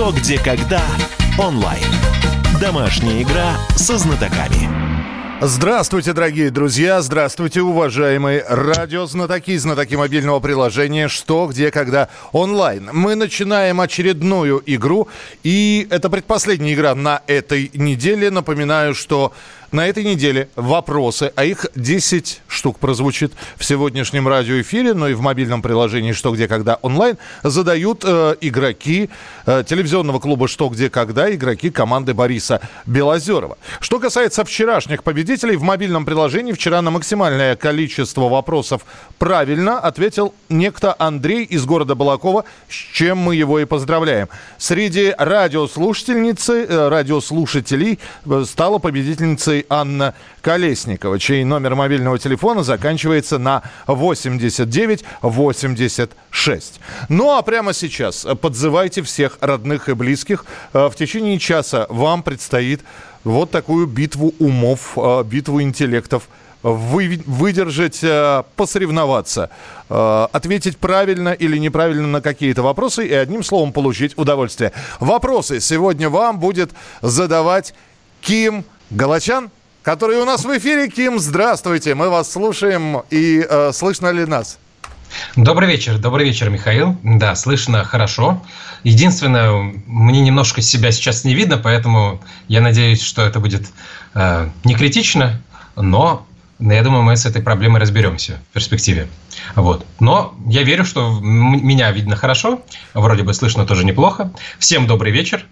«Что, где, когда» онлайн. Домашняя игра со знатоками. Здравствуйте, дорогие друзья, здравствуйте, уважаемые радиознатоки, знатоки мобильного приложения «Что, где, когда» онлайн. Мы начинаем очередную игру, и это предпоследняя игра на этой неделе. Напоминаю, что на этой неделе вопросы, а их 10 штук прозвучит в сегодняшнем радиоэфире, но и в мобильном приложении «Что, где, когда» онлайн, задают э, игроки э, телевизионного клуба «Что, где, когда», игроки команды Бориса Белозерова. Что касается вчерашних победителей, в мобильном приложении вчера на максимальное количество вопросов правильно ответил некто Андрей из города Балакова, с чем мы его и поздравляем. Среди радиослушательницы, э, радиослушателей э, стала победительницей Анна Колесникова, чей номер мобильного телефона заканчивается на 8986. Ну а прямо сейчас подзывайте всех родных и близких. Э, в течение часа вам предстоит вот такую битву умов, э, битву интеллектов вы, выдержать, э, посоревноваться, ответить правильно или неправильно на какие-то вопросы и одним словом получить удовольствие. Вопросы сегодня вам будет задавать Ким Галачан, который у нас в эфире. Ким, здравствуйте, мы вас слушаем. И э, слышно ли нас? Добрый вечер, добрый вечер, Михаил. Да, слышно хорошо. Единственное, мне немножко себя сейчас не видно, поэтому я надеюсь, что это будет э, не критично, но я думаю, мы с этой проблемой разберемся в перспективе. Вот. Но я верю, что меня видно хорошо, вроде бы слышно тоже неплохо. Всем добрый вечер.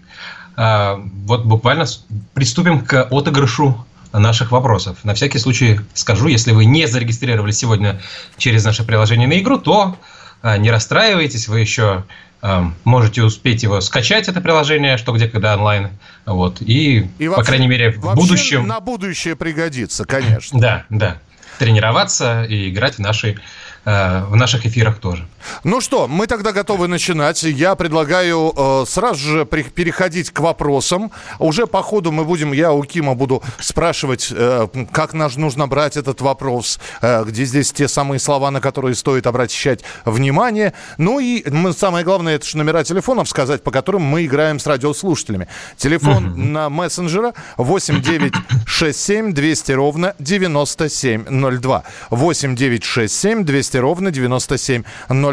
А, вот буквально приступим к отыгрышу наших вопросов. На всякий случай скажу, если вы не зарегистрировали сегодня через наше приложение на игру, то а, не расстраивайтесь, вы еще а, можете успеть его скачать, это приложение, что где когда онлайн. Вот, и, и вообще, по крайней мере, в будущем... На будущее пригодится, конечно. Да, да. Тренироваться и играть в наши Э, в наших эфирах тоже. Ну что, мы тогда готовы начинать. Я предлагаю э, сразу же при, переходить к вопросам. Уже по ходу мы будем, я у Кима буду спрашивать, э, как наш нужно брать этот вопрос, э, где здесь те самые слова, на которые стоит обращать внимание. Ну и мы, самое главное, это же номера телефонов сказать, по которым мы играем с радиослушателями. Телефон mm-hmm. на мессенджера 8967 200 ровно 9702. 8967 200 200 ровно 9702.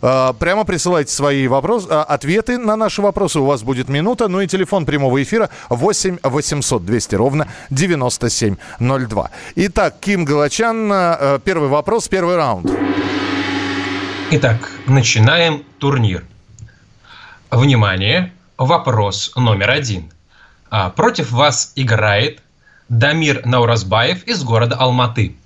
А, прямо присылайте свои вопросы, а, ответы на наши вопросы. У вас будет минута. Ну и телефон прямого эфира 8 800 200 ровно 9702. Итак, Ким Галачан, а, первый вопрос, первый раунд. Итак, начинаем турнир. Внимание, вопрос номер один. Против вас играет Дамир Науразбаев из города Алматы.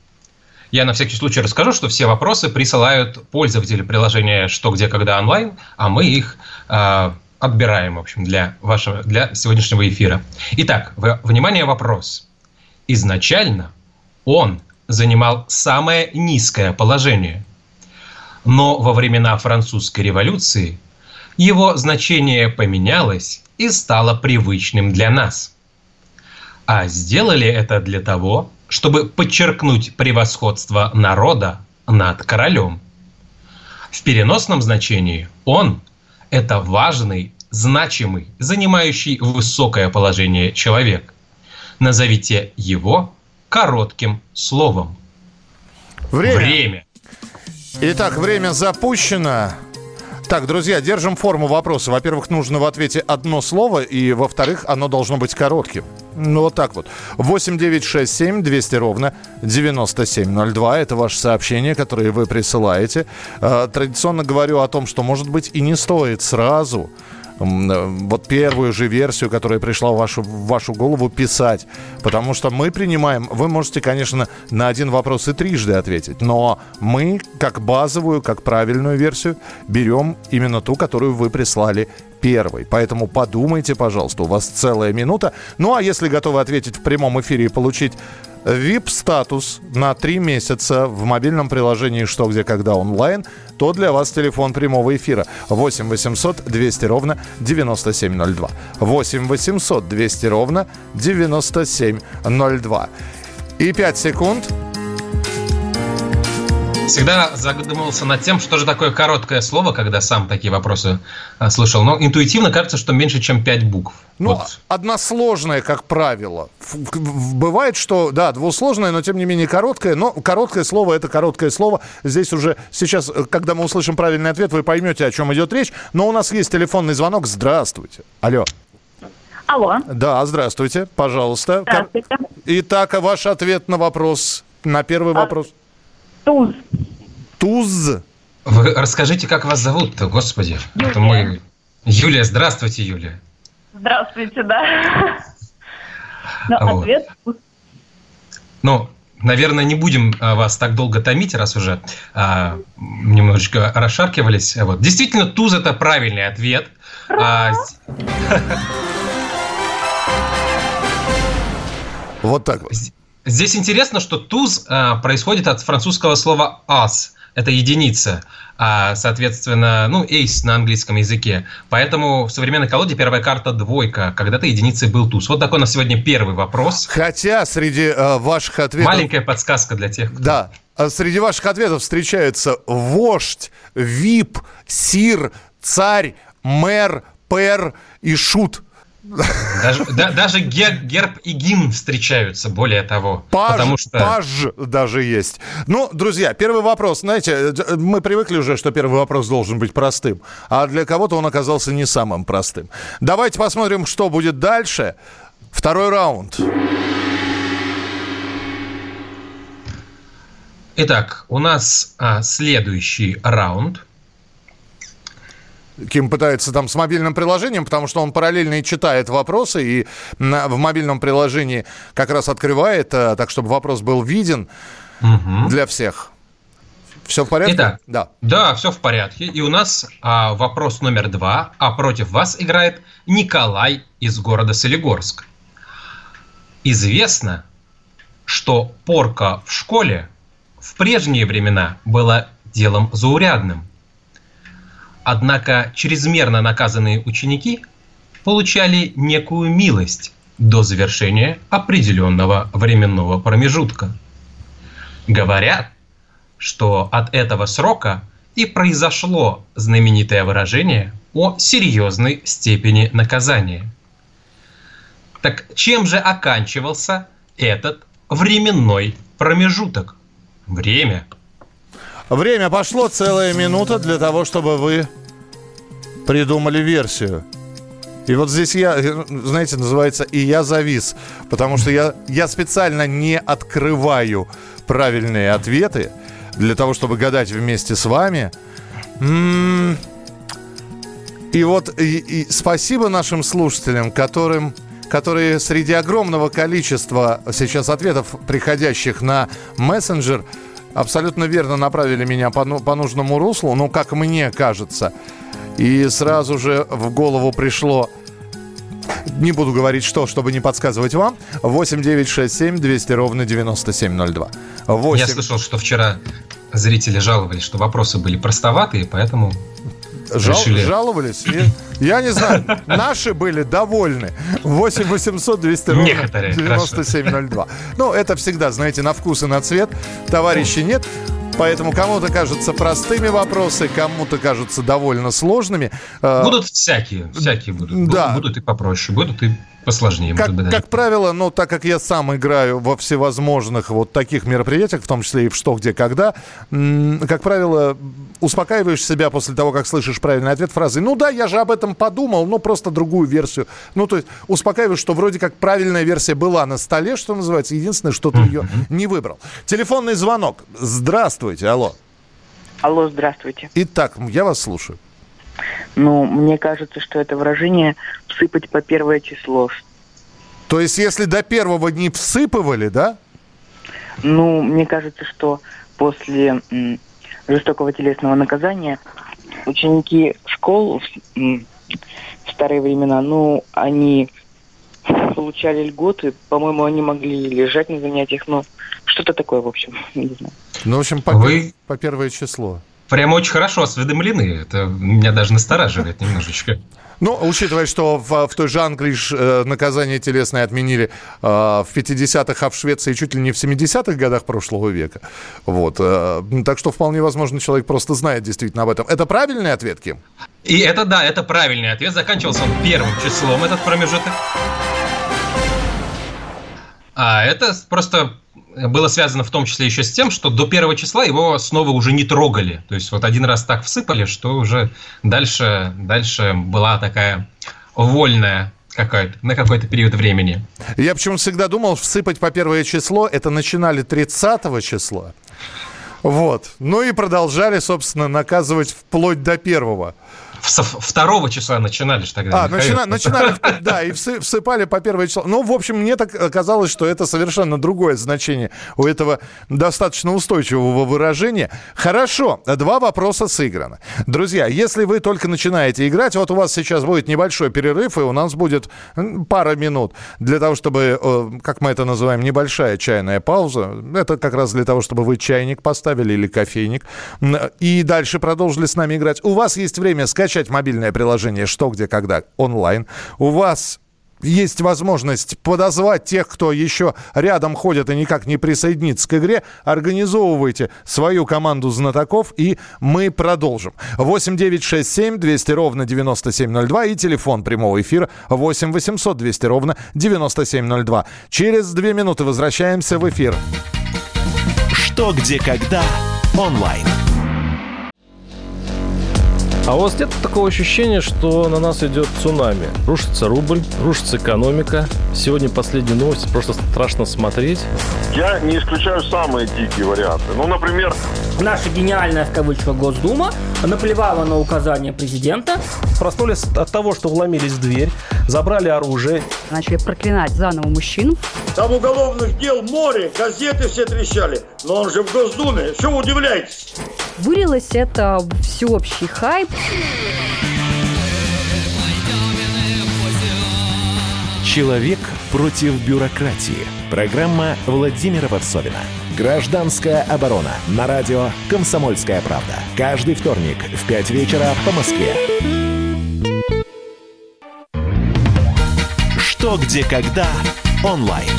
Я на всякий случай расскажу, что все вопросы присылают пользователи приложения «Что, где, когда онлайн», а мы их э, отбираем, в общем, для, вашего, для сегодняшнего эфира. Итак, внимание, вопрос. Изначально он занимал самое низкое положение. Но во времена французской революции его значение поменялось и стало привычным для нас. А сделали это для того, чтобы подчеркнуть превосходство народа над королем. В переносном значении он – это важный, значимый, занимающий высокое положение человек. Назовите его коротким словом. Время. Время. Итак, время запущено. Так, друзья, держим форму вопроса. Во-первых, нужно в ответе одно слово, и во-вторых, оно должно быть коротким. Ну, вот так вот. 8 9 6 7 200 ровно 9702. Это ваше сообщение, которое вы присылаете. Э, традиционно говорю о том, что, может быть, и не стоит сразу Э, вот первую же версию, которая пришла в вашу, в вашу голову, писать. Потому что мы принимаем, вы можете, конечно, на один вопрос и трижды ответить, но мы, как базовую, как правильную версию, берем именно ту, которую вы прислали первой. Поэтому подумайте, пожалуйста, у вас целая минута. Ну а если готовы ответить в прямом эфире и получить VIP-статус на три месяца в мобильном приложении «Что, где, когда» онлайн, то для вас телефон прямого эфира 8 800 200 ровно 9702. 8 800 200 ровно 9702. И 5 секунд. Всегда задумывался над тем, что же такое короткое слово, когда сам такие вопросы а, слышал. Но интуитивно кажется, что меньше, чем пять букв. Ну, вот. односложное, как правило. Бывает, что, да, двусложное, но тем не менее короткое. Но короткое слово – это короткое слово. Здесь уже сейчас, когда мы услышим правильный ответ, вы поймете, о чем идет речь. Но у нас есть телефонный звонок. Здравствуйте. Алло. Алло. Да, здравствуйте, пожалуйста. Здравствуйте. Итак, ваш ответ на вопрос, на первый а, вопрос. Туз. Туз. Вы расскажите, как вас зовут-то, господи. Юлия. Это мы... Юлия, здравствуйте, Юлия. Здравствуйте, да. Но вот. ответ... Ну, наверное, не будем а, вас так долго томить, раз уже а, немножечко расшаркивались. Вот. Действительно, туз – это правильный ответ. А, вот так вот. Здесь интересно, что туз а, происходит от французского слова «as», это единица, а, соответственно, ну, ace на английском языке. Поэтому в современной колоде первая карта двойка. Когда-то единицей был туз. Вот такой на сегодня первый вопрос. Хотя среди э, ваших ответов... Маленькая подсказка для тех, кто... Да. А среди ваших ответов встречаются вождь, вип, сир, царь, мэр, пер и шут. Даже, да, даже гер, герб и гимн встречаются, более того. Паж, потому что... паж даже есть. Ну, друзья, первый вопрос. Знаете, мы привыкли уже, что первый вопрос должен быть простым. А для кого-то он оказался не самым простым. Давайте посмотрим, что будет дальше. Второй раунд. Итак, у нас а, следующий раунд – Ким пытается там с мобильным приложением, потому что он параллельно и читает вопросы, и в мобильном приложении как раз открывает, э, так чтобы вопрос был виден угу. для всех. Все в порядке? Итак, да. Да, все в порядке. И у нас а, вопрос номер два. А против вас играет Николай из города Солигорск. Известно, что порка в школе в прежние времена была делом заурядным. Однако чрезмерно наказанные ученики получали некую милость до завершения определенного временного промежутка. Говорят, что от этого срока и произошло знаменитое выражение о серьезной степени наказания. Так чем же оканчивался этот временной промежуток? Время. Время пошло, целая минута для того, чтобы вы придумали версию. И вот здесь я, знаете, называется «И я завис», потому что я, я специально не открываю правильные ответы для того, чтобы гадать вместе с вами. М-м-м. И вот и, и спасибо нашим слушателям, которым, которые среди огромного количества сейчас ответов, приходящих на мессенджер, абсолютно верно направили меня по, ну, по нужному руслу, ну, как мне кажется – и сразу же в голову пришло не буду говорить что, чтобы не подсказывать вам. 8 9 6 7 200 ровно 9702. 8... Я слышал, что вчера зрители жаловались, что вопросы были простоватые, поэтому Жал, решили... Жаловались? Я, я не знаю. Наши были довольны. 8 800 200 ровно 9702. Ну, это всегда, знаете, на вкус и на цвет. Товарищей нет. Поэтому кому-то кажутся простыми вопросы, кому-то кажутся довольно сложными. Э, будут всякие, всякие будут. Да. Будут и попроще, будут и посложнее. Как, как правило, ну, так как я сам играю во всевозможных вот таких мероприятиях, в том числе и в «Что, где, когда», как правило, успокаиваешь себя после того, как слышишь правильный ответ фразой «Ну да, я же об этом подумал, но просто другую версию». Ну, то есть успокаиваешь, что вроде как правильная версия была на столе, что называется, единственное, что ты ее не выбрал. Телефонный звонок. Здравствуйте, алло. Алло, здравствуйте. Итак, я вас слушаю. Ну, мне кажется, что это выражение «всыпать по первое число». То есть, если до первого не всыпывали, да? Ну, мне кажется, что после жестокого телесного наказания ученики школ в старые времена, ну, они получали льготы. По-моему, они могли лежать на занятиях, но что-то такое, в общем, не знаю. Ну, в общем, по, Вы... по первое число. Прямо очень хорошо осведомлены. Это меня даже настораживает немножечко. Ну, учитывая, что в, в той же Англии э, наказание телесное отменили э, в 50-х, а в Швеции чуть ли не в 70-х годах прошлого века. Вот. Э, так что вполне возможно, человек просто знает действительно об этом. Это правильный ответ, Ким? И это, да, это правильный ответ. Заканчивался он первым числом, этот промежуток. А это просто было связано в том числе еще с тем, что до первого числа его снова уже не трогали. То есть вот один раз так всыпали, что уже дальше, дальше была такая вольная какая-то, на какой-то период времени. Я почему всегда думал, всыпать по первое число, это начинали 30 числа. Вот. Ну и продолжали, собственно, наказывать вплоть до первого со второго числа начинали же тогда. А, начина, начинали, да, и всыпали по первое число. Ну, в общем, мне так казалось, что это совершенно другое значение у этого достаточно устойчивого выражения. Хорошо, два вопроса сыграны. Друзья, если вы только начинаете играть, вот у вас сейчас будет небольшой перерыв, и у нас будет пара минут для того, чтобы, э, как мы это называем, небольшая чайная пауза. Это как раз для того, чтобы вы чайник поставили или кофейник. И дальше продолжили с нами играть. У вас есть время скачать скачать мобильное приложение «Что, где, когда» онлайн. У вас есть возможность подозвать тех, кто еще рядом ходит и никак не присоединится к игре. Организовывайте свою команду знатоков, и мы продолжим. 8 9 6 7 200 ровно 9702 и телефон прямого эфира 8 800 200 ровно 9702. Через две минуты возвращаемся в эфир. Что, где, когда онлайн. А у вас нет такого ощущения, что на нас идет цунами? Рушится рубль, рушится экономика. Сегодня последние новости, просто страшно смотреть. Я не исключаю самые дикие варианты. Ну, например... Наша гениальная, в кавычках, Госдума наплевала на указания президента. Проснулись от того, что вломились в дверь, забрали оружие. Начали проклинать заново мужчин. Там уголовных дел море, газеты все трещали. Но он же в Госдуме, что вы удивляетесь? Вылилось это всеобщий хайп. Человек против бюрократии. Программа Владимира Варсовина. Гражданская оборона. На радио «Комсомольская правда». Каждый вторник в 5 вечера по Москве. Что, где, когда онлайн.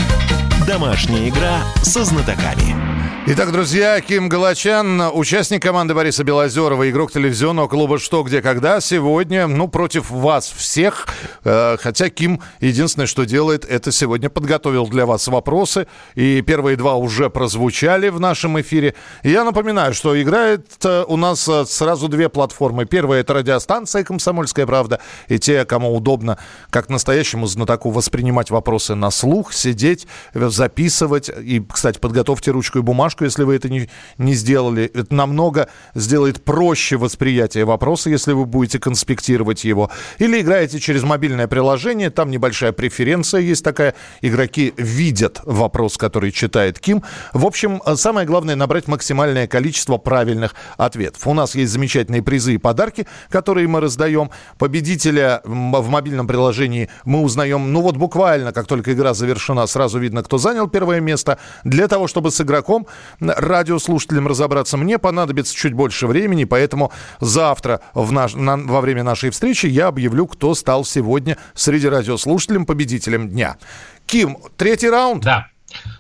Домашняя игра со знатоками. Итак, друзья, Ким Галачан, участник команды Бориса Белозерова, игрок телевизионного клуба «Что, где, когда» сегодня, ну, против вас всех. Э, хотя Ким единственное, что делает, это сегодня подготовил для вас вопросы. И первые два уже прозвучали в нашем эфире. я напоминаю, что играет э, у нас э, сразу две платформы. Первая – это радиостанция «Комсомольская правда». И те, кому удобно, как настоящему знатоку, воспринимать вопросы на слух, сидеть, записывать. И, кстати, подготовьте ручку и бумажку бумажку, если вы это не, не сделали. Это намного сделает проще восприятие вопроса, если вы будете конспектировать его. Или играете через мобильное приложение, там небольшая преференция есть такая. Игроки видят вопрос, который читает Ким. В общем, самое главное набрать максимальное количество правильных ответов. У нас есть замечательные призы и подарки, которые мы раздаем. Победителя в мобильном приложении мы узнаем, ну вот буквально, как только игра завершена, сразу видно, кто занял первое место. Для того, чтобы с игроком радиослушателям разобраться. Мне понадобится чуть больше времени, поэтому завтра в наш, на, во время нашей встречи я объявлю, кто стал сегодня среди радиослушателей победителем дня. Ким, третий раунд? Да.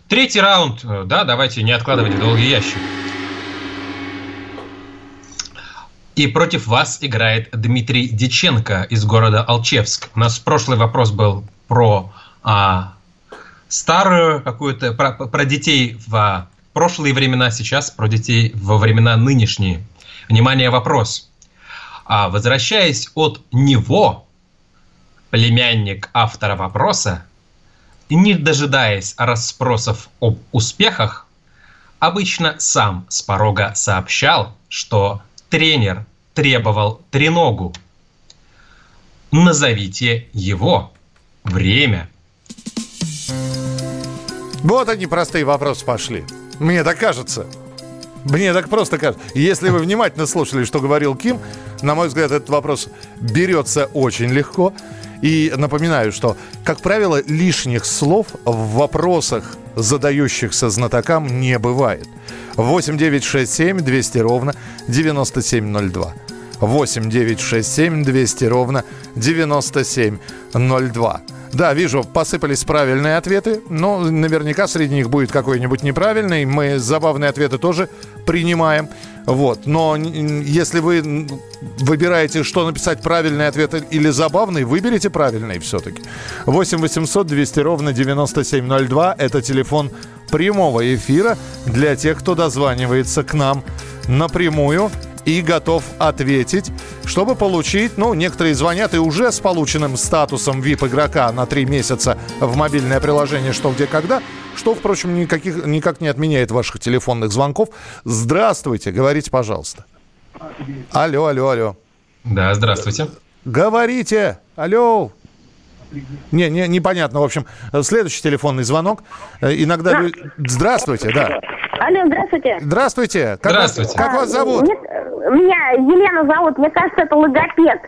Третий раунд, э, да, давайте не откладывать в долгий ящик. И против вас играет Дмитрий Диченко из города Алчевск. У нас прошлый вопрос был про а, старую какую-то, про, про детей в прошлые времена, сейчас про детей во времена нынешние. Внимание, вопрос. А возвращаясь от него, племянник автора вопроса, не дожидаясь расспросов об успехах, обычно сам с порога сообщал, что тренер требовал треногу. Назовите его. Время. Вот они простые вопросы пошли. Мне так кажется. Мне так просто кажется. Если вы внимательно слушали, что говорил Ким, на мой взгляд, этот вопрос берется очень легко. И напоминаю, что, как правило, лишних слов в вопросах задающихся знатокам не бывает. 8 9 6 7 200 ровно 9702. 8 9 6 7 200 ровно 9702. Да, вижу, посыпались правильные ответы, но наверняка среди них будет какой-нибудь неправильный. Мы забавные ответы тоже принимаем. Вот. Но если вы выбираете, что написать правильный ответ или забавный, выберите правильный все-таки. 8 800 200 ровно 9702. Это телефон прямого эфира для тех, кто дозванивается к нам напрямую и готов ответить, чтобы получить, ну, некоторые звонят и уже с полученным статусом VIP-игрока на три месяца в мобильное приложение «Что, где, когда», что, впрочем, никаких, никак не отменяет ваших телефонных звонков. Здравствуйте, говорите, пожалуйста. Алло, алло, алло. Да, здравствуйте. Говорите, алло. Не, не, непонятно. В общем, следующий телефонный звонок. Иногда... Здравствуйте, да. Алло, здравствуйте. Здравствуйте. Как здравствуйте. Вас, как вас зовут? Мне, меня Елена зовут. Мне кажется, это логопед.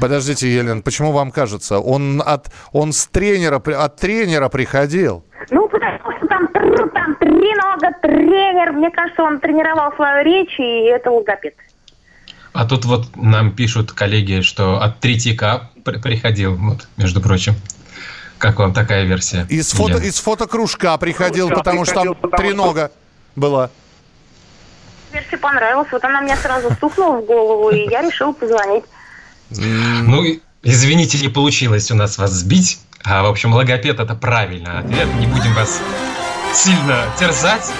Подождите, Елена, почему вам кажется? Он от он с тренера от тренера приходил. Ну, потому что там, там три нога тренер. Мне кажется, он тренировал свою речь, и это логопед. А тут вот нам пишут коллеги, что от Третьяка приходил, вот, между прочим. Как вам такая версия? Из, фото, из фотокружка приходил, Кружка потому приходил, что там потому тренога что... была. Версия понравилась. Вот она мне сразу стукнула в голову, и я решил позвонить. Ну, извините, не получилось у нас вас сбить. А, в общем, логопед это правильно ответ. Не будем вас сильно терзать.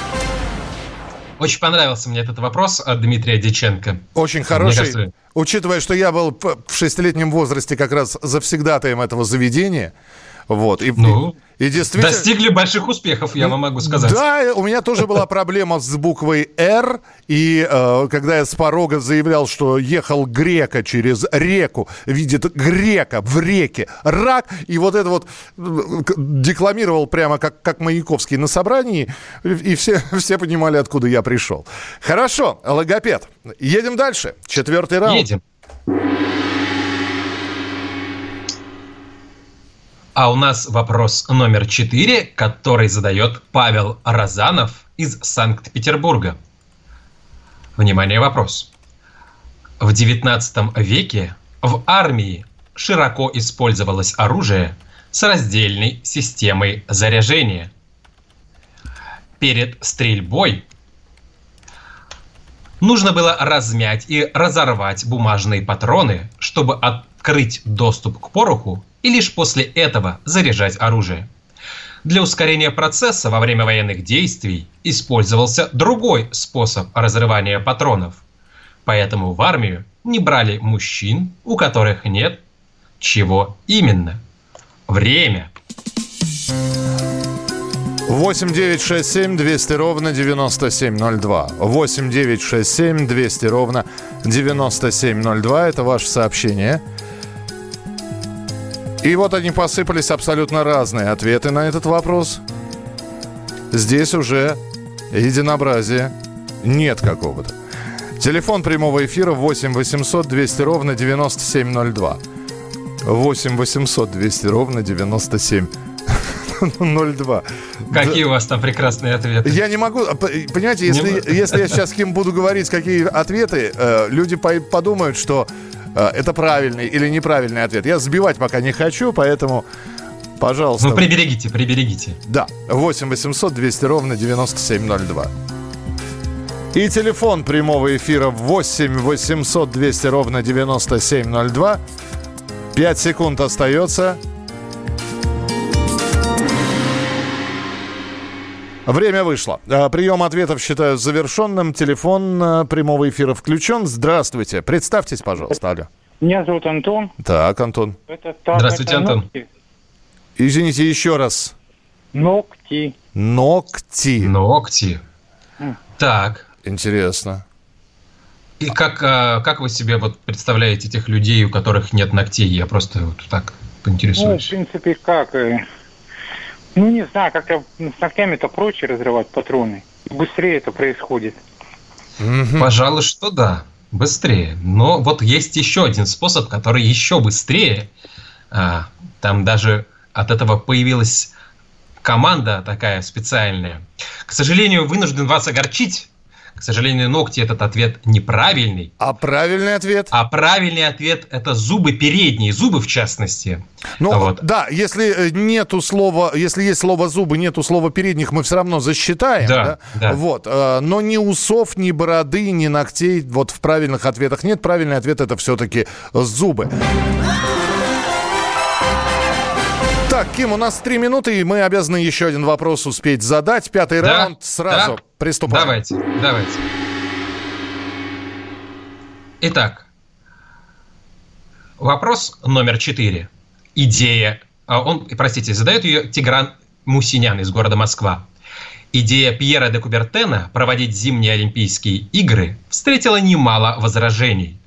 Очень понравился мне этот вопрос от Дмитрия Диченко. Очень хороший. Кажется... Учитывая, что я был в шестилетнем возрасте как раз завсегдатаем этого заведения, вот. И, ну, и, действительно... Достигли больших успехов, я вам могу сказать. Да, у меня тоже была проблема с буквой «Р», и э, когда я с порога заявлял, что ехал грека через реку, видит грека в реке, рак, и вот это вот декламировал прямо как, как Маяковский на собрании, и все, все понимали, откуда я пришел. Хорошо, логопед. Едем дальше. Четвертый раунд. Едем. А у нас вопрос номер четыре, который задает Павел Розанов из Санкт-Петербурга. Внимание, вопрос. В XIX веке в армии широко использовалось оружие с раздельной системой заряжения. Перед стрельбой нужно было размять и разорвать бумажные патроны, чтобы открыть доступ к пороху и лишь после этого заряжать оружие. Для ускорения процесса во время военных действий использовался другой способ разрывания патронов. Поэтому в армию не брали мужчин, у которых нет чего именно. Время. 8 9 6 7 200 ровно 9702. 8 9 6 7 200 ровно 9702. Это ваше сообщение. И вот они посыпались абсолютно разные ответы на этот вопрос. Здесь уже единообразия нет какого-то. Телефон прямого эфира 8 800 200 ровно 9702. 8 800 200 ровно 9702. Какие да. у вас там прекрасные ответы? Я не могу, а, понимаете, если, не... если я сейчас с кем буду говорить, какие ответы, э, люди подумают, что это правильный или неправильный ответ. Я сбивать пока не хочу, поэтому, пожалуйста. Ну, приберегите, приберегите. Да, 8 800 200 ровно 9702. И телефон прямого эфира 8 800 200 ровно 9702. 5 секунд остается. Время вышло. А, прием ответов считаю завершенным. Телефон а, прямого эфира включен. Здравствуйте. Представьтесь, пожалуйста, Алло. Меня зовут Антон. Так, Антон. Это, так, Здравствуйте, это Антон. Ногти. Извините, еще раз. Ногти. Ногти. Ногти. Mm. Так. Интересно. И как, а, как вы себе вот представляете этих людей, у которых нет ногтей? Я просто вот так поинтересуюсь. Ну, в принципе, как? Ну, не знаю, как-то с ногтями-то проще разрывать патроны. Быстрее это происходит. Пожалуй, что да, быстрее. Но вот есть еще один способ, который еще быстрее. А, там даже от этого появилась команда такая специальная. К сожалению, вынужден вас огорчить. К сожалению, ногти этот ответ неправильный. А правильный ответ? А правильный ответ это зубы передние, зубы в частности. Ну вот. да, если э, нету слова, если есть слово зубы, нету слова передних, мы все равно засчитаем. Да, да? да. Вот, э, но ни усов, ни бороды, ни ногтей вот в правильных ответах нет. Правильный ответ это все-таки зубы. Так, Ким, у нас три минуты, и мы обязаны еще один вопрос успеть задать. Пятый да? раунд сразу да? приступаем. Давайте, давайте. Итак, вопрос номер четыре. Идея, а он, простите, задает ее Тигран Мусинян из города Москва. Идея Пьера де Кубертена проводить зимние Олимпийские игры встретила немало возражений.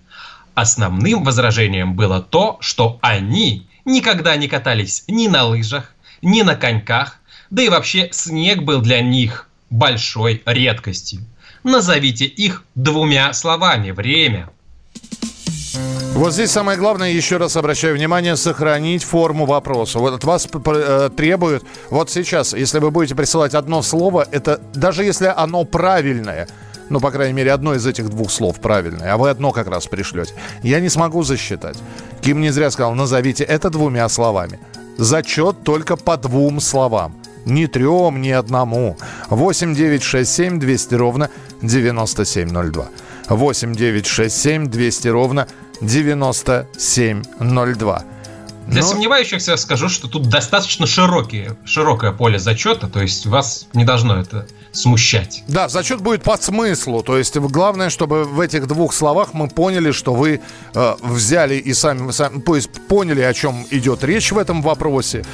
Основным возражением было то, что они никогда не катались ни на лыжах, ни на коньках, да и вообще снег был для них большой редкостью. Назовите их двумя словами «время». Вот здесь самое главное, еще раз обращаю внимание, сохранить форму вопроса. Вот от вас э, требуют, вот сейчас, если вы будете присылать одно слово, это даже если оно правильное – ну, по крайней мере, одно из этих двух слов правильное, а вы одно как раз пришлете. Я не смогу засчитать. Ким не зря сказал, назовите это двумя словами. Зачет только по двум словам. Ни трем, ни одному. 8 9 6 7 200 ровно 9702. 8 9 6 7 200 ровно 9702. Для Но... сомневающихся скажу, что тут достаточно широкие, широкое поле зачета, то есть вас не должно это смущать. Да, зачет будет по смыслу, то есть главное, чтобы в этих двух словах мы поняли, что вы э, взяли и сами, сами, то есть поняли, о чем идет речь в этом вопросе.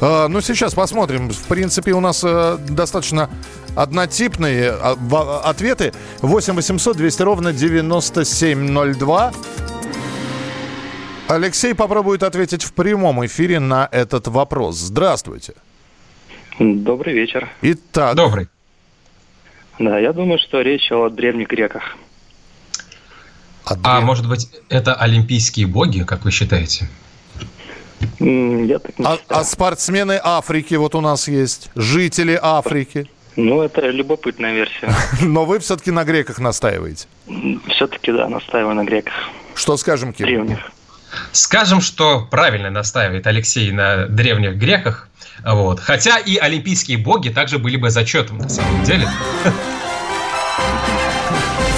Э, ну, сейчас посмотрим. В принципе, у нас э, достаточно однотипные э, ответы. 8 800 200 ровно 9702. Алексей попробует ответить в прямом эфире на этот вопрос. Здравствуйте. Добрый вечер. Итак. Добрый. Да, я думаю, что речь о древних греках. А, а может быть, это олимпийские боги, как вы считаете? Я так не а, а спортсмены Африки вот у нас есть, жители Африки. Ну, это любопытная версия. Но вы все-таки на греках настаиваете? Все-таки, да, настаиваю на греках. Что скажем, Кирилл? Древних. Скажем, что правильно настаивает Алексей на древних греках. Вот. Хотя и олимпийские боги также были бы зачетом на самом деле.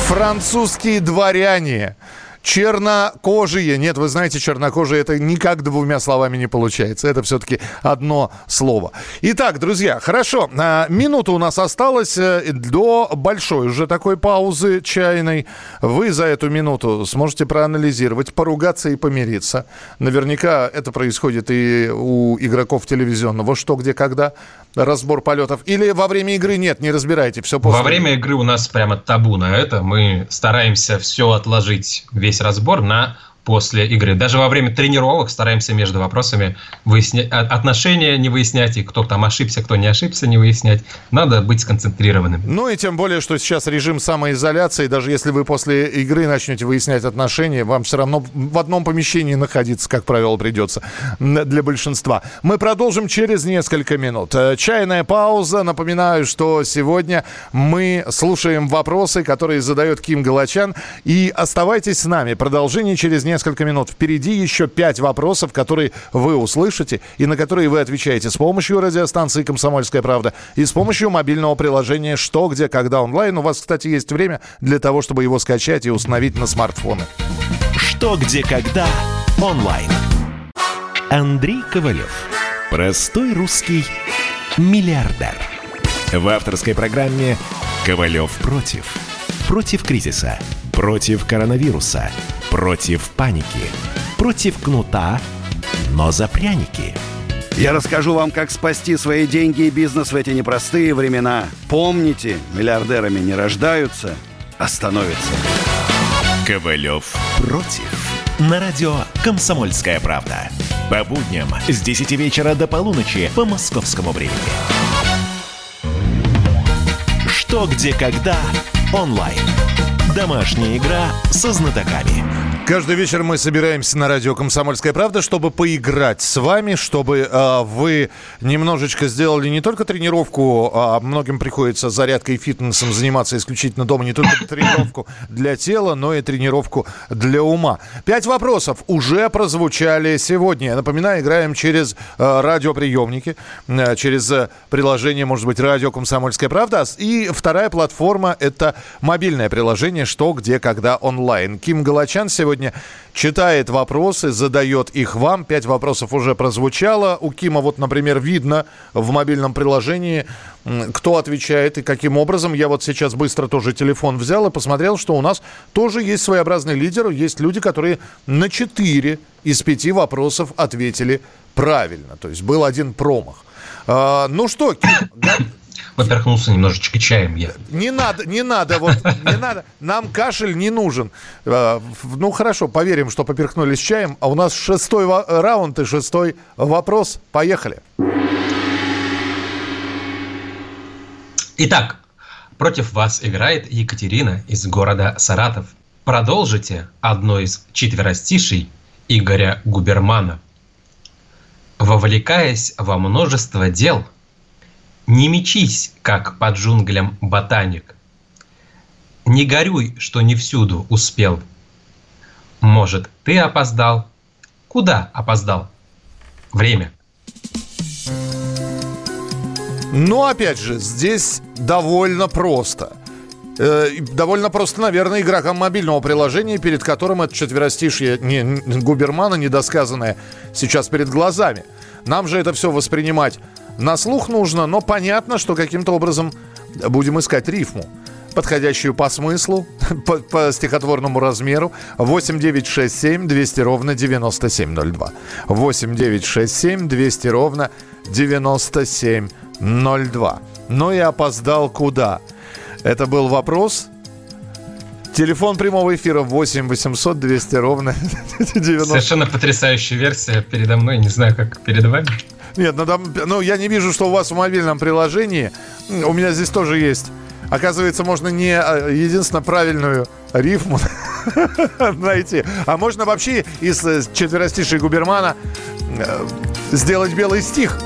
Французские дворяне Чернокожие. Нет, вы знаете, чернокожие это никак двумя словами не получается. Это все-таки одно слово. Итак, друзья, хорошо. А, минута у нас осталась э, до большой уже такой паузы чайной. Вы за эту минуту сможете проанализировать, поругаться и помириться. Наверняка это происходит и у игроков телевизионного «Что, где, когда» разбор полетов? Или во время игры нет, не разбирайте, все после? Во время игры у нас прямо табу на это. Мы стараемся все отложить, весь разбор на после игры. Даже во время тренировок стараемся между вопросами выяснять отношения не выяснять, и кто там ошибся, кто не ошибся, не выяснять. Надо быть сконцентрированным. Ну и тем более, что сейчас режим самоизоляции, даже если вы после игры начнете выяснять отношения, вам все равно в одном помещении находиться, как правило, придется для большинства. Мы продолжим через несколько минут. Э, чайная пауза. Напоминаю, что сегодня мы слушаем вопросы, которые задает Ким Галачан. И оставайтесь с нами. Продолжение через несколько несколько минут. Впереди еще пять вопросов, которые вы услышите и на которые вы отвечаете с помощью радиостанции «Комсомольская правда» и с помощью мобильного приложения «Что, где, когда онлайн». У вас, кстати, есть время для того, чтобы его скачать и установить на смартфоны. «Что, где, когда» онлайн. Андрей Ковалев. Простой русский миллиардер. В авторской программе «Ковалев против». Против кризиса. Против коронавируса Против паники. Против кнута, но за пряники. Я расскажу вам, как спасти свои деньги и бизнес в эти непростые времена. Помните, миллиардерами не рождаются, а становятся. Ковалев против. На радио «Комсомольская правда». По будням с 10 вечера до полуночи по московскому времени. Что, где, когда онлайн. Домашняя игра со знатоками. Каждый вечер мы собираемся на радио «Комсомольская правда», чтобы поиграть с вами, чтобы э, вы немножечко сделали не только тренировку, а многим приходится зарядкой и фитнесом заниматься исключительно дома, не только тренировку для тела, но и тренировку для ума. Пять вопросов уже прозвучали сегодня. Я напоминаю, играем через э, радиоприемники, э, через э, приложение, может быть, радио «Комсомольская правда». И вторая платформа – это мобильное приложение «Что, где, когда онлайн». Ким Галачан сегодня сегодня читает вопросы, задает их вам. Пять вопросов уже прозвучало. У Кима вот, например, видно в мобильном приложении, кто отвечает и каким образом. Я вот сейчас быстро тоже телефон взял и посмотрел, что у нас тоже есть своеобразный лидер. Есть люди, которые на четыре из пяти вопросов ответили правильно. То есть был один промах. А, ну что, Ким, поперхнулся немножечко чаем я. Не надо, не надо, вот, не надо. Нам кашель не нужен. А, ну, хорошо, поверим, что поперхнулись чаем. А у нас шестой раунд и шестой вопрос. Поехали. Итак, против вас играет Екатерина из города Саратов. Продолжите одно из четверостишей Игоря Губермана. Вовлекаясь во множество дел – не мечись, как под джунглям ботаник. Не горюй, что не всюду успел. Может, ты опоздал? Куда опоздал? Время. Ну, опять же, здесь довольно просто. Э, довольно просто, наверное, игрокам мобильного приложения, перед которым это четверостишье не, Губермана недосказанное сейчас перед глазами. Нам же это все воспринимать на слух нужно, но понятно, что каким-то образом будем искать рифму подходящую по смыслу, по, по стихотворному размеру. 8 9 6 7 200 ровно 9702. 8 9 6 7 200 ровно 9702. Но и опоздал куда? Это был вопрос. Телефон прямого эфира 8 800 200 ровно 90. Совершенно потрясающая версия передо мной. Не знаю, как перед вами. Нет, там, ну я не вижу, что у вас в мобильном приложении. У меня здесь тоже есть. Оказывается, можно не а, единственно правильную рифму найти, а можно вообще из э, четверостишей Губермана э, сделать белый стих.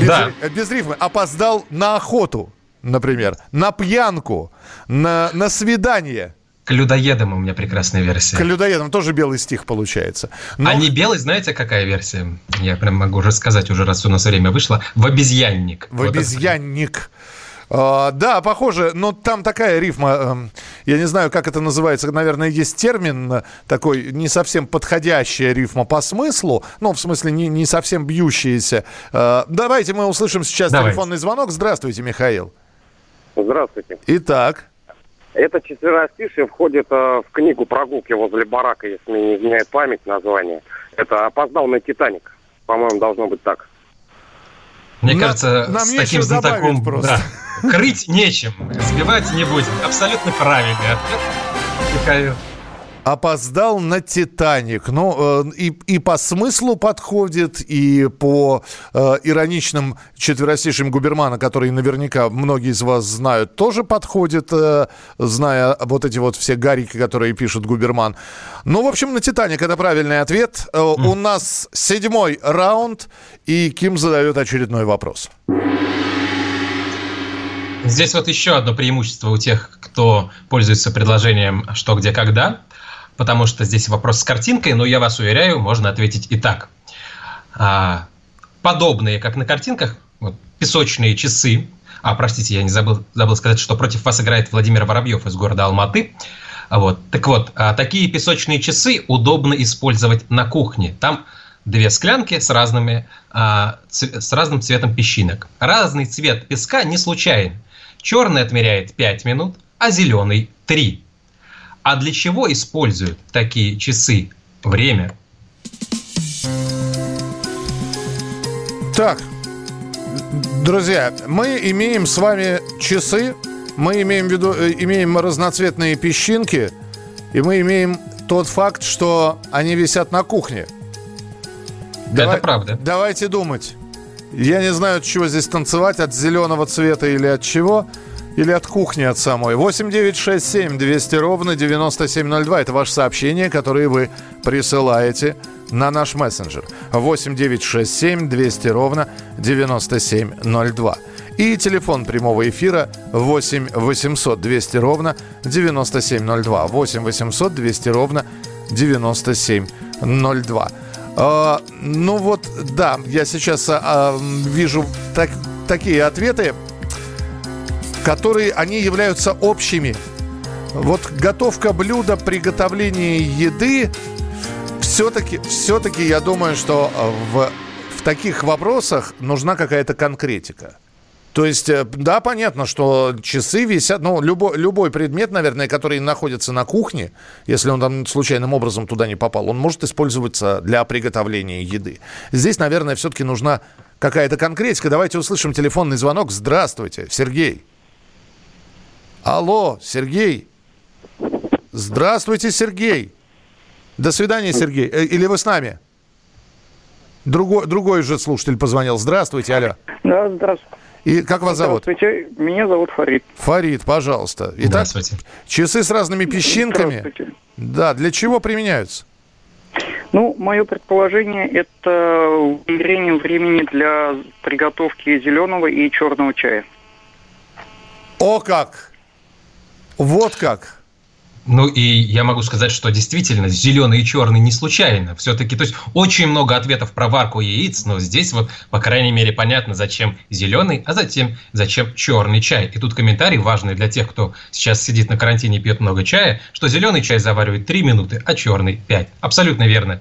Без, да. без рифмы. Опоздал на охоту, например, на пьянку, на, на свидание. К людоедам у меня прекрасная версия. К людоедам тоже белый стих получается. Но... А не белый, знаете, какая версия? Я прям могу рассказать уже, раз у нас время вышло. В обезьянник. В вот обезьянник. Uh, да, похоже, но там такая рифма, uh, я не знаю, как это называется, наверное, есть термин такой, не совсем подходящая рифма по смыслу, ну, в смысле, не, не совсем бьющаяся. Uh, давайте мы услышим сейчас Давайте. телефонный звонок. Здравствуйте, Михаил. Здравствуйте. Итак. Это четверостишие входит э, в книгу «Прогулки возле барака», если мне не изменяет память название. Это «Опоздал на Титаник». По-моему, должно быть так. Мне на, кажется, нам с таким знатоком да, крыть нечем, сбивать не будем. Абсолютно правильный ответ, Михаил опоздал на «Титаник». Ну, э, и, и по смыслу подходит, и по э, ироничным четверостишим Губермана, которые наверняка многие из вас знают, тоже подходит, э, зная вот эти вот все гарики, которые пишет Губерман. Ну, в общем, на «Титаник» это правильный ответ. Mm. У нас седьмой раунд, и Ким задает очередной вопрос. Здесь вот еще одно преимущество у тех, кто пользуется предложением «что, где, когда» потому что здесь вопрос с картинкой, но я вас уверяю, можно ответить и так. А, подобные, как на картинках, вот, песочные часы, а, простите, я не забыл, забыл сказать, что против вас играет Владимир Воробьев из города Алматы. Вот. Так вот, а, такие песочные часы удобно использовать на кухне. Там две склянки с, разными, а, с разным цветом песчинок. Разный цвет песка не случайен. Черный отмеряет 5 минут, а зеленый 3. А для чего используют такие часы? Время. Так, друзья, мы имеем с вами часы, мы имеем в виду, э, имеем разноцветные песчинки, и мы имеем тот факт, что они висят на кухне. Давай, Это правда. Давайте думать. Я не знаю, от чего здесь танцевать, от зеленого цвета или от чего. Или от кухни от самой. 8 9 6 7 200 ровно 9702. Это ваше сообщение, которое вы присылаете на наш мессенджер. 8 9 6 7 200 ровно 9702. И телефон прямого эфира 8 800 200 ровно 9702. 8 800 200 ровно 9702. А, ну вот, да, я сейчас а, вижу так, такие ответы, которые, они являются общими. Вот готовка блюда, приготовление еды, все-таки, все-таки я думаю, что в, в таких вопросах нужна какая-то конкретика. То есть, э, да, понятно, что часы висят, ну, любой, любой предмет, наверное, который находится на кухне, если он там случайным образом туда не попал, он может использоваться для приготовления еды. Здесь, наверное, все-таки нужна какая-то конкретика. Давайте услышим телефонный звонок. Здравствуйте, Сергей. Алло, Сергей. Здравствуйте, Сергей. До свидания, Сергей. Э, или вы с нами? Другой, другой же слушатель позвонил. Здравствуйте, алло. Да, здравствуйте. И как вас зовут? Здравствуйте, меня зовут Фарид. Фарид, пожалуйста. Итак, Здравствуйте. часы с разными песчинками. Здравствуйте. Да, для чего применяются? Ну, мое предположение – это измерение времени для приготовки зеленого и черного чая. О как! Вот как! Ну и я могу сказать, что действительно зеленый и черный не случайно. Все-таки, то есть очень много ответов про варку яиц, но здесь вот, по крайней мере, понятно, зачем зеленый, а затем зачем черный чай. И тут комментарий важный для тех, кто сейчас сидит на карантине и пьет много чая, что зеленый чай заваривает 3 минуты, а черный 5. Абсолютно верно.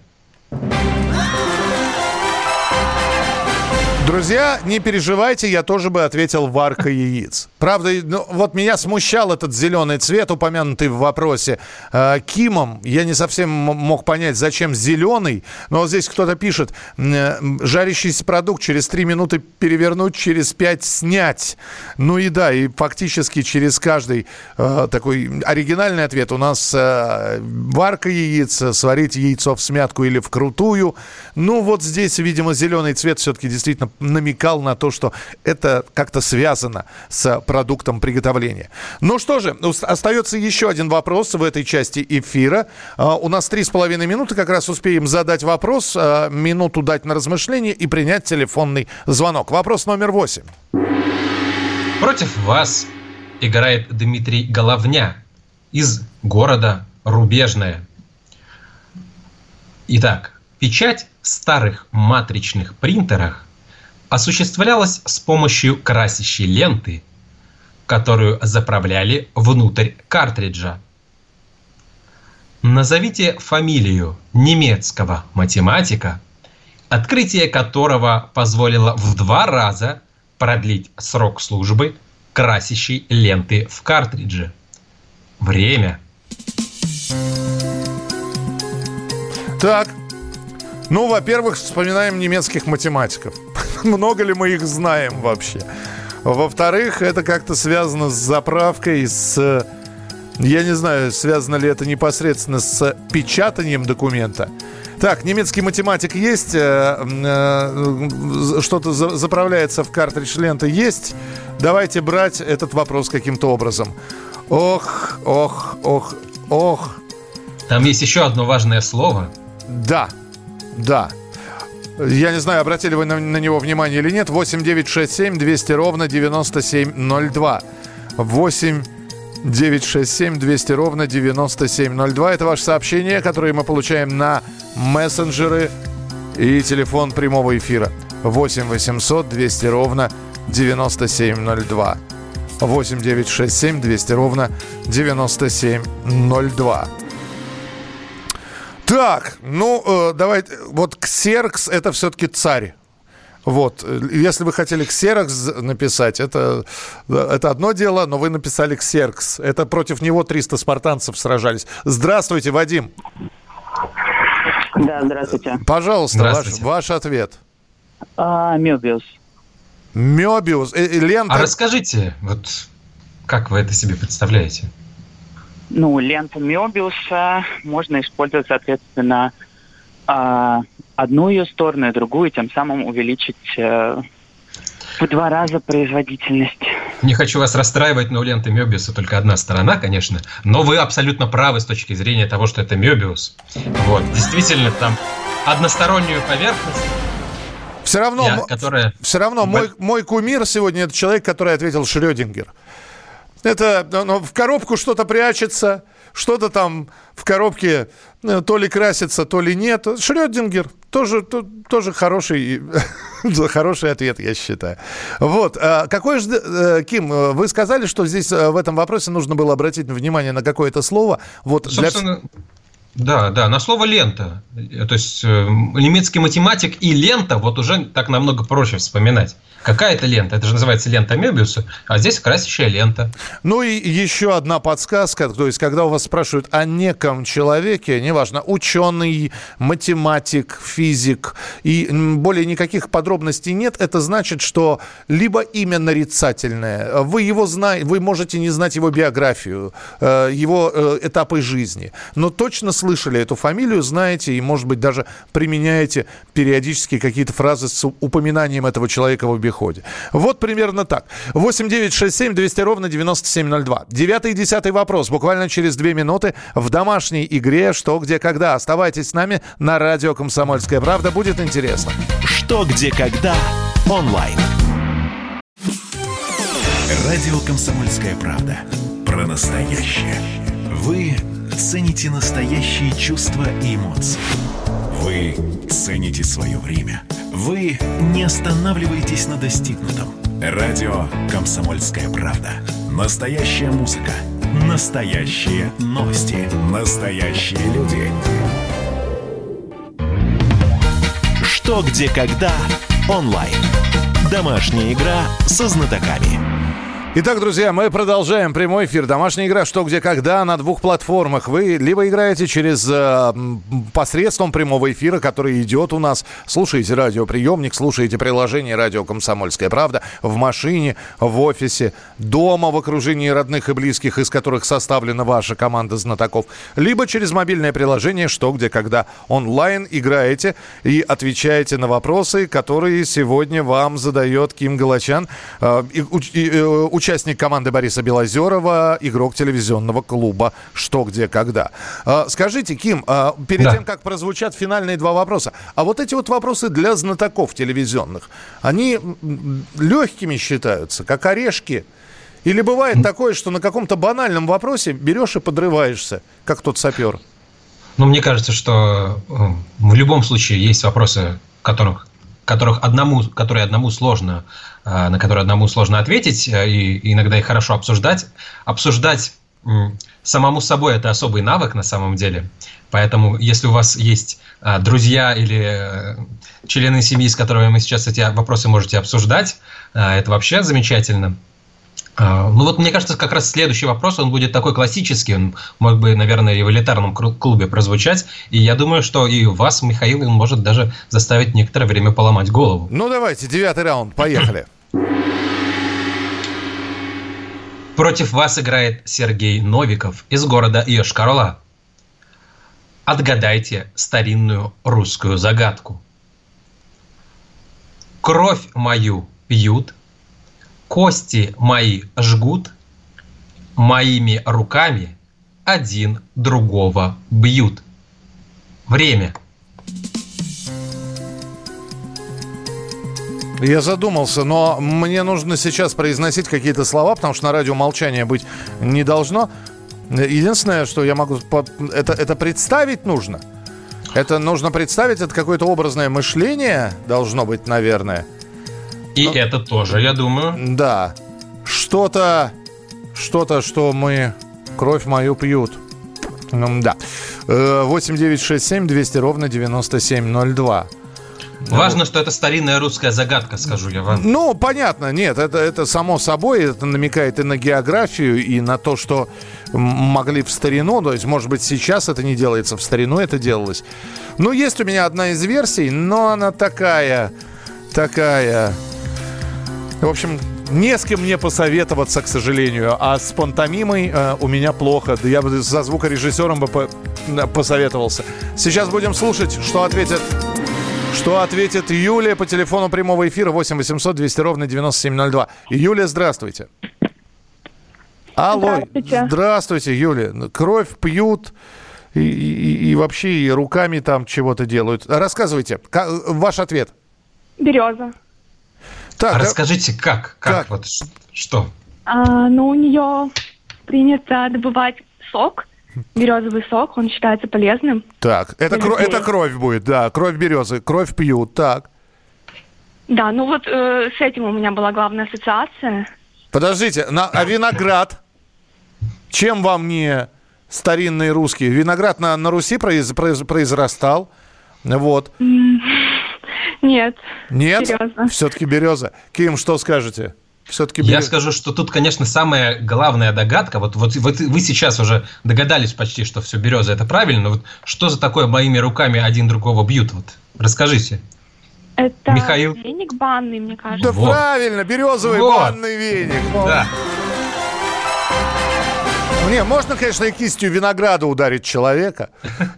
Друзья, не переживайте, я тоже бы ответил варка яиц. Правда, ну, вот меня смущал этот зеленый цвет, упомянутый в вопросе э, Кимом. Я не совсем мог понять, зачем зеленый. Но вот здесь кто-то пишет, э, жарящийся продукт через 3 минуты перевернуть, через 5 снять. Ну и да, и фактически через каждый э, такой оригинальный ответ у нас э, варка яиц, сварить яйцо в смятку или в крутую. Ну вот здесь, видимо, зеленый цвет все-таки действительно намекал на то, что это как-то связано с продуктом приготовления. Ну что же, остается еще один вопрос в этой части эфира. А, у нас три с половиной минуты, как раз успеем задать вопрос, а, минуту дать на размышление и принять телефонный звонок. Вопрос номер восемь. Против вас играет Дмитрий Головня из города Рубежное. Итак, печать в старых матричных принтерах осуществлялась с помощью красящей ленты, которую заправляли внутрь картриджа. Назовите фамилию немецкого математика, открытие которого позволило в два раза продлить срок службы красящей ленты в картридже. Время. Так, ну, во-первых, вспоминаем немецких математиков. Много ли мы их знаем вообще? Во-вторых, это как-то связано с заправкой, с... Я не знаю, связано ли это непосредственно с печатанием документа. Так, немецкий математик есть, э, э, что-то за, заправляется в картридж ленты есть. Давайте брать этот вопрос каким-то образом. Ох, ох, ох, ох. Там есть еще одно важное слово. Да, да. Я не знаю, обратили вы на, на него внимание или нет. 8 9 6 7 200 ровно 9702. 8 9 6 7 200 ровно 9702. Это ваше сообщение, которое мы получаем на мессенджеры и телефон прямого эфира. 8 800 200 ровно 9702. 8 9 6 7 200 ровно 9702. Так, ну, э, давайте, вот Ксеркс это все-таки царь. Вот, если вы хотели Ксеркс написать, это, это одно дело, но вы написали Ксеркс. Это против него 300 спартанцев сражались. Здравствуйте, Вадим. Да, здравствуйте. Пожалуйста, здравствуйте. Ваш, ваш ответ. А, Мебиус. Мебиус. Э, лента... А расскажите, вот как вы это себе представляете? Ну, ленту Мебиуса можно использовать, соответственно, а, одну ее сторону и другую, тем самым увеличить э, в два раза производительность. Не хочу вас расстраивать, но у ленты Мебиуса только одна сторона, конечно. Но вы абсолютно правы с точки зрения того, что это Мебиус. Вот, действительно, там одностороннюю поверхность. Все равно, я, которая... все равно мой, мой кумир сегодня это человек, который ответил Шрёдингер. Это ну, в коробку что-то прячется, что-то там в коробке э, то ли красится, то ли нет. Шрёдингер тоже, то, тоже хороший, хороший ответ, я считаю. Вот. А какой же, э, Ким, э, вы сказали, что здесь в этом вопросе нужно было обратить внимание на какое-то слово. Вот Собственно, для... Да, да, на слово лента. То есть немецкий математик и лента вот уже так намного проще вспоминать. Какая это лента? Это же называется лента Мебиуса, а здесь красящая лента. Ну и еще одна подсказка. То есть, когда у вас спрашивают о неком человеке, неважно, ученый, математик, физик, и более никаких подробностей нет, это значит, что либо имя нарицательное, вы его знаете, вы можете не знать его биографию, э, его э, этапы жизни, но точно слышали эту фамилию, знаете и, может быть, даже применяете периодически какие-то фразы с упоминанием этого человека в обиходе. Вот примерно так. 8 9 6 7 200 ровно 9702. Девятый и десятый вопрос. Буквально через две минуты в домашней игре «Что, где, когда». Оставайтесь с нами на радио «Комсомольская правда». Будет интересно. «Что, где, когда» онлайн. Радио «Комсомольская правда». Про настоящее. Вы цените настоящие чувства и эмоции. Вы цените свое время. Вы не останавливаетесь на достигнутом. Радио «Комсомольская правда». Настоящая музыка. Настоящие новости. Настоящие люди. Что, где, когда. Онлайн. Домашняя игра со знатоками. Итак, друзья, мы продолжаем прямой эфир. Домашняя игра «Что, где, когда» на двух платформах. Вы либо играете через э, посредством прямого эфира, который идет у нас. Слушаете радиоприемник, слушаете приложение «Радио Комсомольская правда» в машине, в офисе, дома, в окружении родных и близких, из которых составлена ваша команда знатоков. Либо через мобильное приложение «Что, где, когда» онлайн играете и отвечаете на вопросы, которые сегодня вам задает Ким Галачан. Э, и, и, э, участник команды Бориса Белозерова, игрок телевизионного клуба «Что, где, когда». А, скажите, Ким, а, перед да. тем, как прозвучат финальные два вопроса, а вот эти вот вопросы для знатоков телевизионных, они легкими считаются, как орешки? Или бывает такое, что на каком-то банальном вопросе берешь и подрываешься, как тот сапер? Ну, мне кажется, что э, в любом случае есть вопросы, которых которых одному, которые одному сложно, э, на которые одному сложно ответить, э, и иногда их хорошо обсуждать. Обсуждать самому собой это особый навык на самом деле. Поэтому, если у вас есть э, друзья или члены семьи, с которыми вы сейчас эти вопросы можете обсуждать, это вообще замечательно. А, ну вот мне кажется, как раз следующий вопрос, он будет такой классический, он мог бы, наверное, и в элитарном клубе прозвучать, и я думаю, что и вас, Михаил, он может даже заставить некоторое время поломать голову. Ну давайте, девятый раунд, поехали. Против вас играет Сергей Новиков из города Йошкар-Ола. Отгадайте старинную русскую загадку. Кровь мою пьют Кости мои жгут, моими руками один другого бьют. Время. Я задумался, но мне нужно сейчас произносить какие-то слова, потому что на радио молчания быть не должно. Единственное, что я могу... Это, это представить нужно. Это нужно представить, это какое-то образное мышление должно быть, наверное. И Но... это тоже, я думаю. Да. Что-то, что-то, что мы кровь мою пьют. Ну, да. 8967 200 ровно 9702. Важно, ну, что это старинная русская загадка, скажу я вам. Ну, понятно, нет, это, это само собой, это намекает и на географию, и на то, что могли в старину, то есть, может быть, сейчас это не делается, в старину это делалось. Ну, есть у меня одна из версий, но она такая, такая, в общем, не с кем мне посоветоваться, к сожалению. А с пантомимой э, у меня плохо. Я бы за звукорежиссером бы по посоветовался. Сейчас будем слушать, что ответит что ответит Юлия по телефону прямого эфира 8 800 200 ровно 9702. Юлия, здравствуйте. Алло, здравствуйте, здравствуйте Юля. Кровь пьют и, и, и вообще и руками там чего-то делают. Рассказывайте, как, ваш ответ. Береза. Так, а расскажите, как? Как? как? Вот, что? А, ну, у нее принято добывать сок, березовый сок, он считается полезным. Так, это, кро- это кровь будет, да, кровь березы, кровь пьют, так. Да, ну вот э, с этим у меня была главная ассоциация. Подождите, на, а виноград? Чем вам не старинные русские? Виноград на, на Руси произ, произ, произрастал, вот. Нет. Нет? Серьезно. Все-таки береза. Ким, что скажете? Все-таки берез... Я скажу, что тут, конечно, самая главная догадка. Вот, вот, вот вы сейчас уже догадались почти, что все береза это правильно. Но вот что за такое моими руками один другого бьют? Вот расскажите. Это Михаил? веник банный, мне кажется. Да вот. правильно, березовый вот. банный веник. Да. Не, можно, конечно, и кистью винограда ударить человека,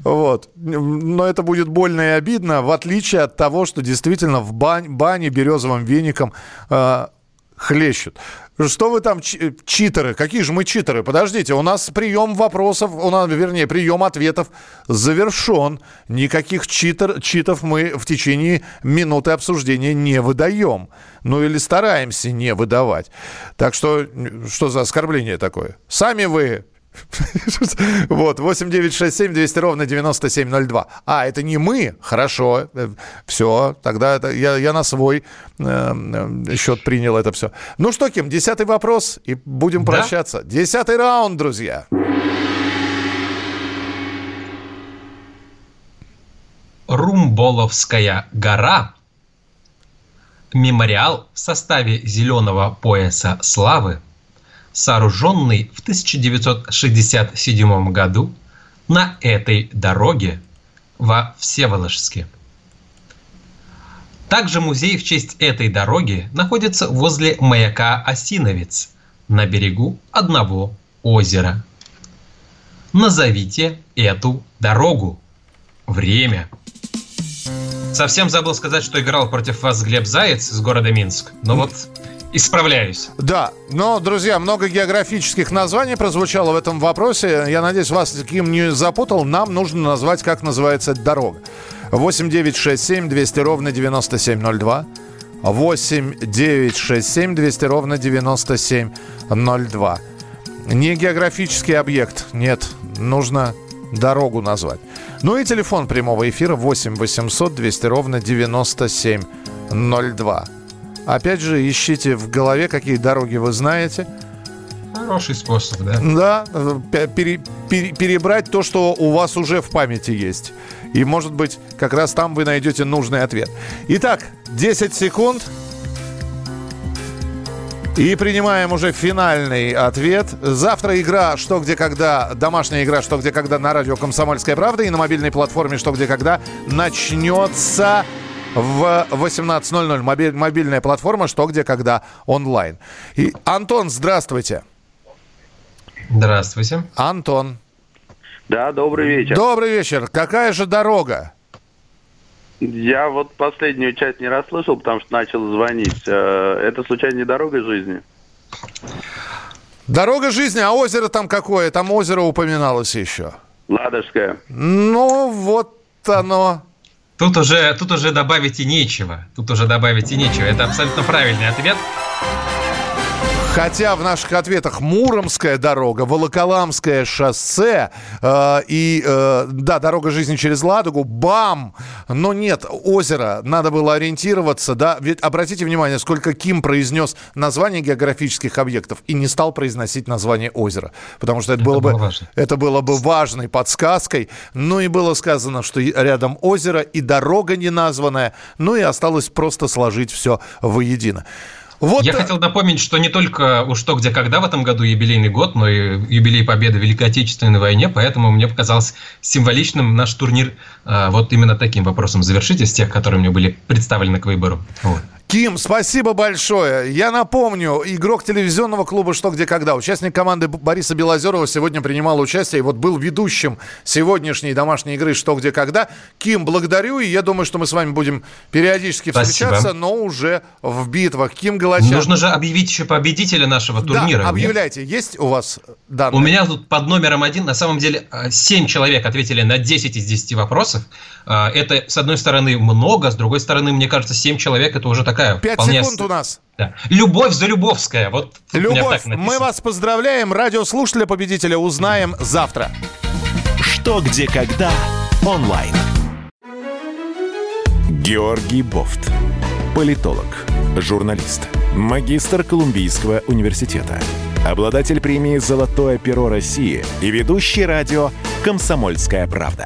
вот, но это будет больно и обидно, в отличие от того, что действительно в бань, бане березовым веником э, хлещут. Что вы там, читеры? Какие же мы читеры? Подождите, у нас прием вопросов, у нас, вернее, прием ответов завершен. Никаких читер, читов мы в течение минуты обсуждения не выдаем. Ну или стараемся не выдавать. Так что, что за оскорбление такое? Сами вы Вот, 8 9 6 7 200 ровно 9702. А, это не мы? Хорошо. Э, все, тогда это, я, я на свой э, счет принял это все. Ну что, Ким, десятый вопрос, и будем да? прощаться. Десятый раунд, друзья. Румболовская гора – мемориал в составе Зеленого пояса славы – сооруженный в 1967 году на этой дороге во Всеволожске. Также музей в честь этой дороги находится возле маяка Осиновец на берегу одного озера. Назовите эту дорогу. Время. Совсем забыл сказать, что играл против вас Глеб Заяц из города Минск. Но вот Исправляюсь. Да, но, друзья, много географических названий прозвучало в этом вопросе. Я надеюсь, вас кем не запутал. Нам нужно назвать, как называется эта дорога. 8 9 6 7 200 ровно 9702. 8 9 6 7 200 ровно 9702. Не географический объект, нет, нужно дорогу назвать. Ну и телефон прямого эфира 8 800 200 ровно 9702. Опять же, ищите в голове, какие дороги вы знаете. Хороший способ, да? Да, пере, пере, перебрать то, что у вас уже в памяти есть. И, может быть, как раз там вы найдете нужный ответ. Итак, 10 секунд. И принимаем уже финальный ответ. Завтра игра «Что, где, когда», домашняя игра «Что, где, когда» на радио «Комсомольская правда» и на мобильной платформе «Что, где, когда» начнется в 18.00 мобиль, мобильная платформа «Что, где, когда» онлайн. И, Антон, здравствуйте. Здравствуйте. Антон. Да, добрый вечер. Добрый вечер. Какая же дорога? Я вот последнюю часть не расслышал, потому что начал звонить. Э, это случайно не дорога жизни? Дорога жизни, а озеро там какое? Там озеро упоминалось еще. Ладожское. Ну, вот оно. Тут уже, тут уже добавить и нечего. Тут уже добавить и нечего. Это абсолютно правильный ответ. Хотя в наших ответах Муромская дорога, Волоколамское шоссе э, и, э, да, дорога жизни через Ладогу, БАМ, но нет, озеро, надо было ориентироваться, да, ведь обратите внимание, сколько Ким произнес название географических объектов и не стал произносить название озера, потому что это, это было, было бы, важно. это было бы важной подсказкой, ну и было сказано, что рядом озеро и дорога не названная, ну и осталось просто сложить все воедино. Вот... Я хотел напомнить, что не только уж что, где, когда в этом году юбилейный год, но и юбилей победы в Великой Отечественной войне, поэтому мне показалось символичным наш турнир а, вот именно таким вопросом завершить из тех, которые мне были представлены к выбору. Вот. Ким, спасибо большое. Я напомню, игрок телевизионного клуба «Что, где, когда». Участник команды Бориса Белозерова сегодня принимал участие и вот был ведущим сегодняшней домашней игры «Что, где, когда». Ким, благодарю, и я думаю, что мы с вами будем периодически Спасибо. встречаться, но уже в битвах. Ким Галачян. Нужно же объявить еще победителя нашего турнира. Да, нет? объявляйте. Есть у вас данные? У меня тут под номером один, на самом деле, 7 человек ответили на 10 из 10 вопросов. А, Это, с одной стороны, много, с другой стороны, мне кажется, 7 человек это уже такая... Пять вполне секунд у нас. Да. Любовь за Любовская. Вот Любовь, мы вас поздравляем. Радиослушателя победителя узнаем завтра. Что, где, когда онлайн. Георгий Бофт. Политолог, журналист, магистр Колумбийского университета, обладатель премии «Золотое перо России» и ведущий радио «Комсомольская правда».